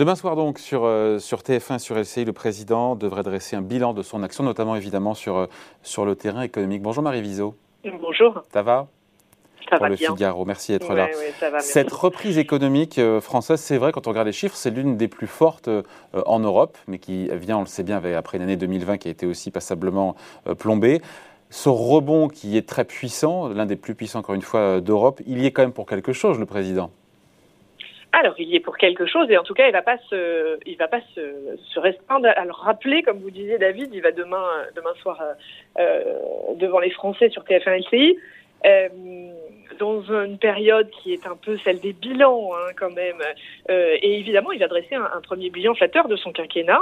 Demain soir donc sur, euh, sur TF1 sur LCI, le président devrait dresser un bilan de son action, notamment évidemment sur, euh, sur le terrain économique. Bonjour Marie Viseau. Bonjour. Ça va? Ça pour va le bien. Figaro. Merci d'être là. Ouais, ça va, Cette reprise économique euh, française, c'est vrai, quand on regarde les chiffres, c'est l'une des plus fortes euh, en Europe, mais qui vient, on le sait bien, avec- après une année 2020 qui a été aussi passablement euh, plombée. Ce rebond qui est très puissant, l'un des plus puissants encore une fois d'Europe, il y est quand même pour quelque chose, le président. Alors, il y est pour quelque chose et en tout cas, il va pas se, il va pas se, se restreindre à le rappeler, comme vous disiez, David. Il va demain, demain soir euh, euh, devant les Français sur TF1 LCI. Euh, dans une période qui est un peu celle des bilans, hein, quand même. Euh, et évidemment, il va dresser un, premier bilan flatteur de son quinquennat,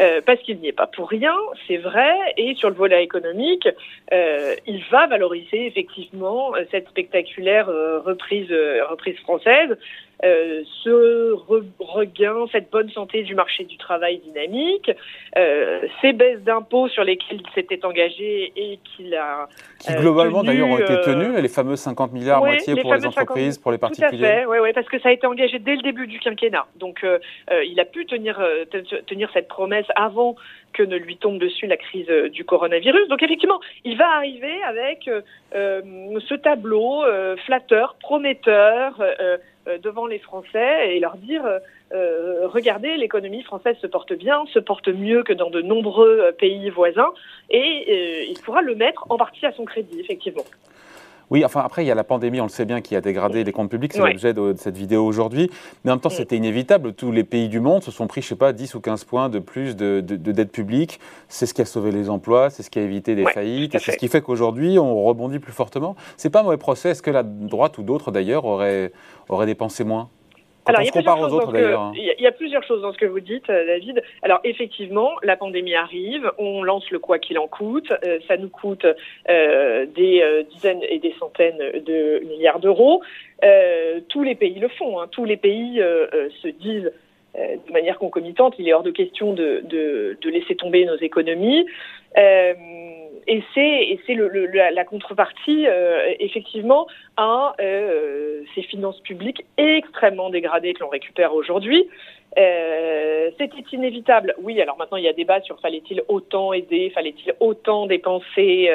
euh, parce qu'il n'y est pas pour rien, c'est vrai. Et sur le volet économique, euh, il va valoriser effectivement cette spectaculaire reprise, reprise française. Euh, ce re- regain, cette bonne santé du marché du travail dynamique, euh, ces baisses d'impôts sur lesquelles il s'était engagé et qu'il a Qui Euh, globalement d'ailleurs ont été tenues, les fameux 50 milliards Oui, moitié les pour les entreprises, 50 pour les Tout à particuliers. fait, ouais, ouais, parce que ça a été engagé dès le début du quinquennat. Donc, il a pu tenir, te- tenir cette promesse avant que ne lui tombe dessus la crise du coronavirus. Donc, effectivement, il va arriver avec euh, ce tableau euh, flatteur, prometteur euh, devant les Français et leur dire euh, euh, regardez, l'économie française se porte bien, se porte mieux que dans de nombreux euh, pays voisins, et euh, il pourra le mettre en partie à son crédit, effectivement. Oui, enfin après, il y a la pandémie, on le sait bien, qui a dégradé les comptes publics, c'est Ouais. l'objet de, de cette vidéo aujourd'hui. Mais en même temps, c'était inévitable. Tous les pays du monde se sont pris, je sais pas, 10 ou 15 points de plus de, de- de dette publique. C'est ce qui a sauvé les emplois, c'est ce qui a évité des Ouais, faillites, c'est ce qui fait qu'aujourd'hui, on rebondit plus fortement. C'est pas un mauvais procès. Est-ce que la droite ou d'autres, d'ailleurs, auraient, auraient dépensé moins? Alors, il y a plusieurs aux choses dans autres, ce que- d'ailleurs. Il y, a- il y a plusieurs choses dans ce que vous dites, euh, David. Alors, effectivement, la pandémie arrive, on lance le quoi qu'il en coûte, euh, ça nous coûte euh, des euh, dizaines et des centaines de milliards d'euros. Tous les pays le font, hein. tous les pays se disent de manière concomitante, il est hors de question de, de, de laisser tomber nos économies. Euh, et c'est le, le- la, contrepartie euh, effectivement à euh, ces finances publiques extrêmement dégradées que l'on récupère aujourd'hui. Euh, C'était inévitable. Oui, alors maintenant il y a débat sur fallait-il autant aider, fallait-il autant dépenser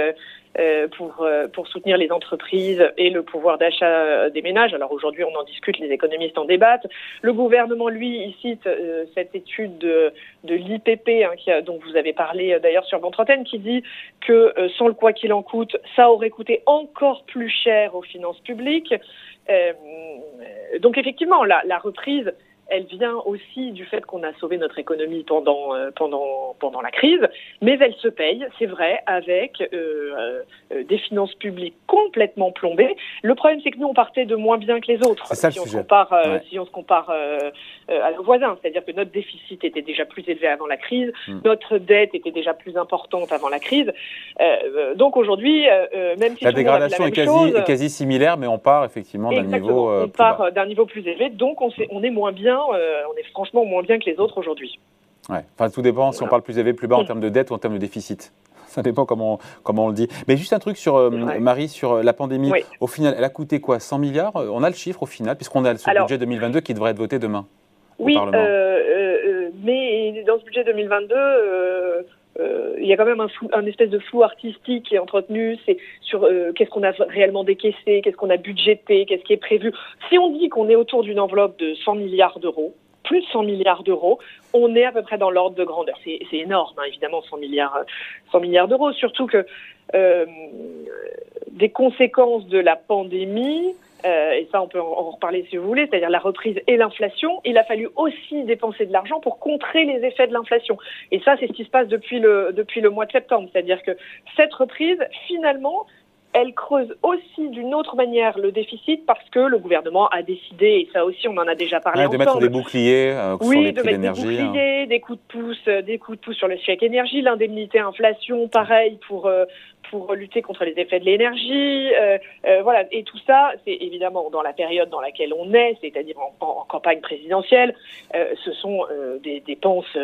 pour euh, pour soutenir les entreprises et le pouvoir d'achat euh, des ménages. Alors aujourd'hui on en discute, les économistes en débattent. Le gouvernement lui il cite euh, cette étude de, de l'IPP hein, qui a- dont vous avez parlé euh, d'ailleurs sur votre antenne qui dit que euh, sans le quoi qu'il en coûte, ça aurait coûté encore plus cher aux finances publiques. Euh, donc effectivement, la, la reprise, elle vient aussi du fait qu'on a sauvé notre économie pendant euh, pendant pendant la crise, mais elle se paye, c'est vrai, avec euh, euh, des finances publiques complètement plombées. Le problème, c'est que nous, on partait de moins bien que les autres. Ça, le si on se sujet. compare, Ouais. si on se compare à nos voisins, c'est-à-dire que notre déficit était déjà plus élevé avant la crise, Mm. notre dette était déjà plus importante avant la crise. Donc aujourd'hui, même si La le dégradation la est quasi, chose, est quasi similaire, mais on part effectivement d'un niveau on part d'un niveau plus élevé, donc on, on est moins bien, euh, on est franchement moins bien que les autres aujourd'hui. Ouais. Enfin, tout dépend si on parle plus élevé, plus bas en Mm. termes de dette ou en termes de déficit. Ça dépend comment, comment on le dit. Mais juste un truc sur euh. Marie, sur euh, la pandémie. Oui. Au final, elle a coûté quoi 100 milliards On a le chiffre au final, puisqu'on a ce Alors- budget 2022 qui devrait être voté demain. au Oui, Parlement. euh, euh, euh, mais dans ce budget 2022, euh, euh, il y a quand même un, flou- espèce de flou artistique qui est entretenu. C'est sur euh, qu'est-ce qu'on a réellement décaissé, qu'est-ce qu'on a budgété, qu'est-ce qui est prévu. Si on dit qu'on est autour d'une enveloppe de 100 milliards d'euros, plus de 100 milliards d'euros, on est à peu près dans l'ordre de grandeur. C'est énorme, hein, évidemment, 100 milliards, euh, 100 milliards d'euros. Surtout que euh, des conséquences de la pandémie, euh, et ça on peut en, reparler si vous voulez, c'est-à-dire la reprise et l'inflation, il a fallu aussi dépenser de l'argent pour contrer les effets de l'inflation. Et ça, c'est ce qui se passe depuis le, depuis le mois de septembre. C'est-à-dire que cette reprise, finalement, elle creuse aussi d'une autre manière le déficit parce que le gouvernement a décidé, et ça aussi on en a déjà parlé Ouais, de mettre des boucliers euh, sur oui, les de prix mettre des hein. boucliers, des coups de pouce, euh, des coups de pouce sur le chèque énergie, l'indemnité inflation, pareil pour euh, pour lutter contre les effets de l'énergie, euh, euh, voilà. Et tout ça, c'est évidemment dans la période dans laquelle on est, c'est-à-dire en, campagne présidentielle. euh, ce sont des dépenses,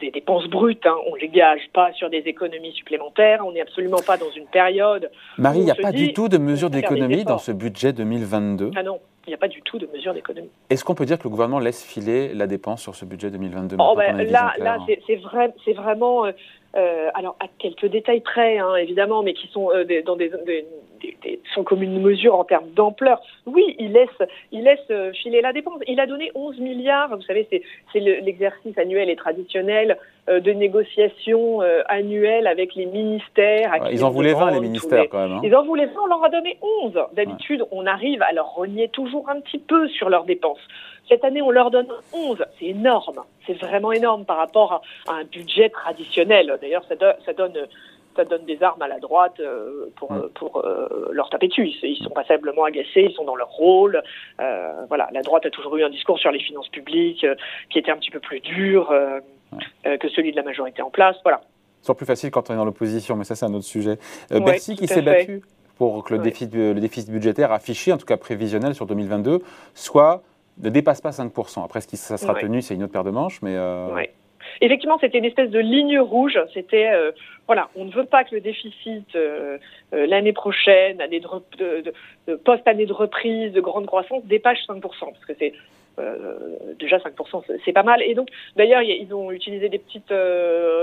des dépenses brutes. Hein. On les gage pas sur des économies supplémentaires. On n'est absolument pas dans une période. Marie, il n'y a pas dit, du tout de mesures d'économie dans ce budget 2022. Ah non, il n'y a pas du tout de mesures d'économie. Est-ce qu'on peut dire que le gouvernement laisse filer la dépense sur ce budget 2022 oh ben, Là, là c'est vrai, vraiment, euh, alors à quelques détails près, hein, évidemment, mais qui sont euh, dans des, sont comme une mesure en termes d'ampleur. Oui, il laisse, il laisse euh, filer la dépense. Il a donné 11 milliards. Vous savez, c'est l'exercice annuel et traditionnel euh, de négociation euh, annuelle avec les ministères. ils en voulaient 20, les ministères, quand même. Hein. Ils en voulaient 20, on leur a donné 11. D'habitude, on arrive à leur renier toujours un petit peu sur leurs dépenses. Cette année, on leur donne 11. C'est énorme. C'est vraiment énorme par rapport à, un budget traditionnel. D'ailleurs, ça, ça donne ça donne des armes à la droite euh, pour, mm. pour euh, leur taper dessus. Ils, sont passablement agacés, ils sont dans leur rôle. Euh, voilà, la droite a toujours eu un discours sur les finances publiques qui était un petit peu plus dur que celui de la majorité en place. Voilà. C'est plus facile quand on est dans l'opposition, mais ça c'est un autre sujet. Bercy qui s'est battu pour que le, déficit, le déficit budgétaire affiché, en tout cas prévisionnel sur 2022, soit ne dépasse pas 5%. Après, ce qui ça sera tenu, c'est une autre paire de manches, mais... Effectivement, c'était une espèce de ligne rouge. C'était, euh, voilà, on ne veut pas que le déficit euh, euh, l'année prochaine, année de, post-année de reprise, de grande croissance, dépasse 5%, parce que c'est déjà 5%, c'est pas mal. Et donc, d'ailleurs, ils ont utilisé des petites,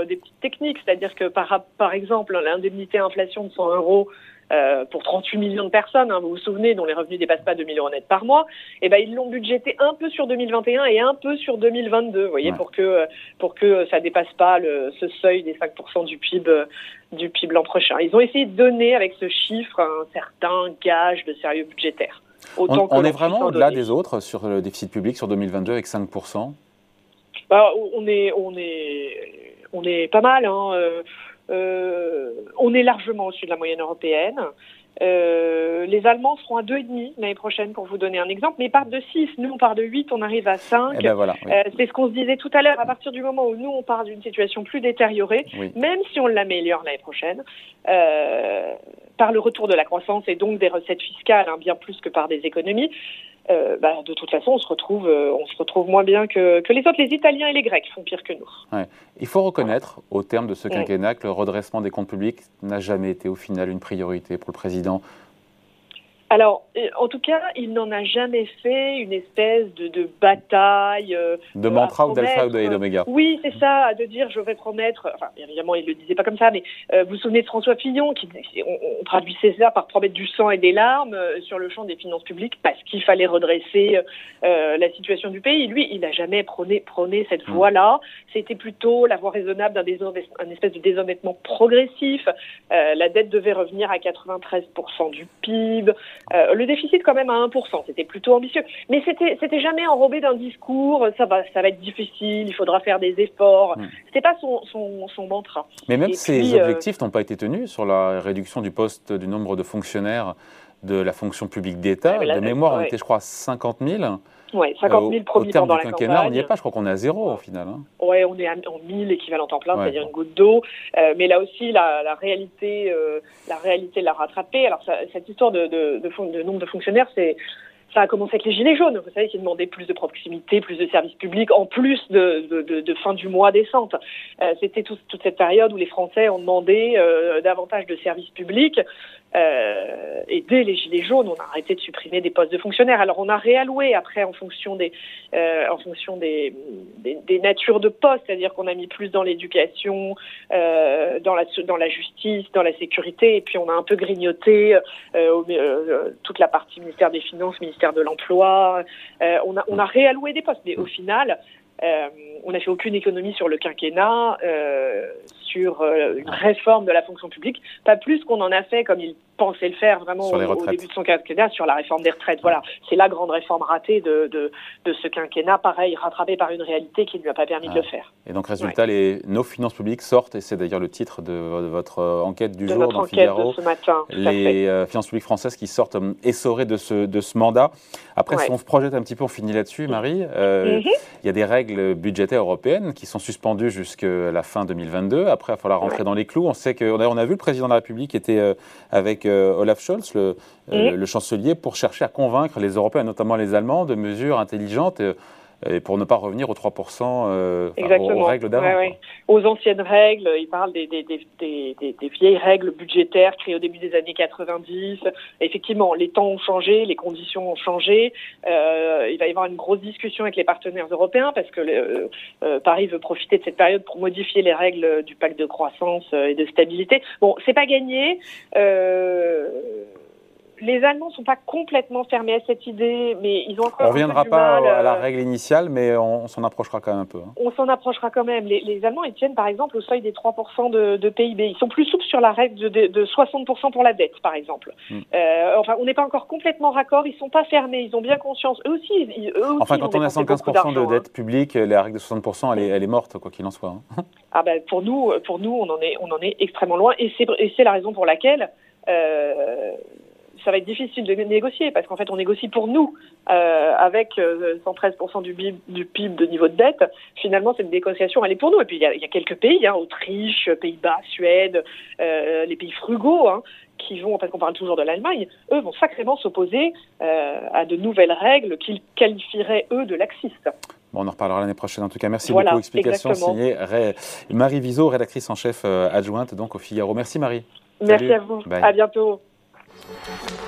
des techniques, c'est-à-dire que par, par exemple, l'indemnité inflation de 100 euros euh, pour 38 millions de personnes, hein, vous vous souvenez, dont les revenus dépassent pas 2 000 euros net par mois, et eh ben ils l'ont budgété un peu sur 2021 et un peu sur 2022, vous voyez, pour que pour que ça dépasse pas le, ce seuil des 5% du PIB du PIB l'an prochain. Ils ont essayé de donner avec ce chiffre un certain gage de sérieux budgétaire. Autant on, est vraiment au-delà des autres sur le déficit public sur 2022 avec 5%. Bah, on est on est on est pas mal. Hein. Euh, on est largement au-dessus de la moyenne européenne. Euh, les Allemands seront à 2,5 l'année prochaine, pour vous donner un exemple, mais ils partent de 6. Nous, on part de 8, on arrive à 5. Eh ben voilà, euh, c'est ce qu'on se disait tout à l'heure. À partir du moment où nous, on part d'une situation plus détériorée, même si on l'améliore l'année prochaine, euh, par le retour de la croissance et donc des recettes fiscales, hein, bien plus que par des économies, euh, bah, de toute façon, on se retrouve, euh, on se retrouve moins bien que, les autres. Les Italiens et les Grecs font pire que nous. Il faut reconnaître, au terme de ce quinquennat, que le redressement des comptes publics n'a jamais été au final une priorité pour le président alors, euh, en tout cas, il n'en a jamais fait une espèce de, de bataille. Euh, de mantra ou d'alpha ou d'oméga. Oui, c'est ça, de dire je vais promettre. Enfin, évidemment, il ne le disait pas comme ça, mais euh, vous vous souvenez de François Fillon, qui on, traduit César par promettre du sang et des larmes sur le champ des finances publiques parce qu'il fallait redresser la situation du pays. Lui, il n'a jamais prôné, prôné cette mmh. voie-là. C'était plutôt la voie raisonnable d'un un espèce de désendettement progressif. la dette devait revenir à 93% du PIB. Euh, le déficit quand même à 1%, c'était plutôt ambitieux. Mais c'était, c'était jamais enrobé d'un discours, ça va, ça va être difficile, il faudra faire des efforts. Ce C'était pas son, son, son, mantra. Mais même ces euh, objectifs n'ont pas été tenus sur la réduction du poste du nombre de fonctionnaires de la fonction publique d'État. de mémoire, on était, je crois, 50 000. Oui, 50 000 promis pendant la quinquennat, on n'y est pas, je crois qu'on est à zéro au final. Hein. Oui, on est à 1000 équivalents temps plein, c'est-à-dire une goutte d'eau. Euh, mais là aussi, la, la réalité, euh, la réalité l'a rattrapé. Alors, ça, cette histoire de, de, de, de nombre de fonctionnaires, c'est ça a commencé avec les Gilets jaunes, vous savez, qui demandaient plus de proximité, plus de services publics, en plus de, de, de fin du mois décente. Euh, C'était toute cette période où les Français ont demandé euh, davantage de services publics. Euh, et dès les Gilets jaunes, on a arrêté de supprimer des postes de fonctionnaires. Alors on a réalloué après en fonction des, euh, en fonction des, des, des, natures de postes, c'est-à-dire qu'on a mis plus dans l'éducation, euh, dans, la, dans la justice, dans la sécurité, et puis on a un peu grignoté euh, euh, toute la partie ministère des Finances, ministère de l'Emploi. on, a, on a réalloué des postes, mais au final, euh, on n'a fait aucune économie sur le quinquennat, euh, sur euh, une réforme de la fonction publique, pas plus qu'on en a fait comme il pensait le faire vraiment au, début de son quinquennat sur la réforme des retraites. Voilà, c'est la grande réforme ratée de, de, de, ce quinquennat, pareil, rattrapée par une réalité qui ne lui a pas permis de le faire. Et donc, résultat, les, nos finances publiques sortent, et c'est d'ailleurs le titre de, votre enquête du de jour notre dans enquête Figaro, de ce matin, les finances publiques françaises qui sortent essorées de ce, de ce mandat. Après, si on se projette un petit peu, on finit là-dessus, Marie. Mhm. Il y a des règles budgétaires européennes qui sont suspendues jusqu'à la fin 2022. Après, il va falloir rentrer dans les clous. On sait qu'on a, on a vu le président de la République était euh, avec euh, Olaf Scholz, le, euh, le, chancelier, pour chercher à convaincre les Européens, notamment les Allemands, de mesures intelligentes et pour ne pas revenir aux 3%, aux règles d'avant. Aux anciennes règles, il parle des, des, des, des, vieilles règles budgétaires créées au début des années 90. Effectivement, les temps ont changé, les conditions ont changé. il va y avoir une grosse discussion avec les partenaires européens parce que Paris veut profiter de cette période pour modifier les règles du pacte de croissance et de stabilité. Bon, c'est pas gagné. Euh, les Allemands sont pas complètement fermés à cette idée, mais ils ont encore. On reviendra pas à la euh, règle initiale, mais on, s'en approchera quand même un peu. Hein. On s'en approchera quand même. Les, Allemands, ils tiennent par exemple au seuil des 3% de, PIB. Ils sont plus souples sur la règle de, 60% pour la dette, par exemple. Hmm. Euh, enfin, on n'est pas encore complètement raccord. Ils sont pas fermés. Ils ont bien conscience. Eux aussi. eux aussi enfin, quand on a 115% de dette hein. publique, la règle de 60%, elle est, elle est morte, quoi qu'il en soit. Hein. ah ben, pour nous, pour nous, on en est, on en est extrêmement loin, et c'est la raison pour laquelle. Euh, ça va être difficile de négocier parce qu'en fait, on négocie pour nous euh, avec 113% euh, du, du, PIB de niveau de dette. Finalement, cette négociation, elle est pour nous. Et puis, il y a, il y a quelques pays, hein, Autriche, Pays-Bas, Suède, euh, les pays frugaux, hein, qui vont, parce qu'on parle toujours de l'Allemagne, eux vont sacrément s'opposer euh, à de nouvelles règles qu'ils qualifieraient, eux, de laxistes. Bon, on en reparlera l'année prochaine. En tout cas, merci beaucoup. Explication signée Marie Viseau, rédactrice en chef adjointe donc au Figaro. Merci Marie. Merci à vous. À bientôt. Thank you.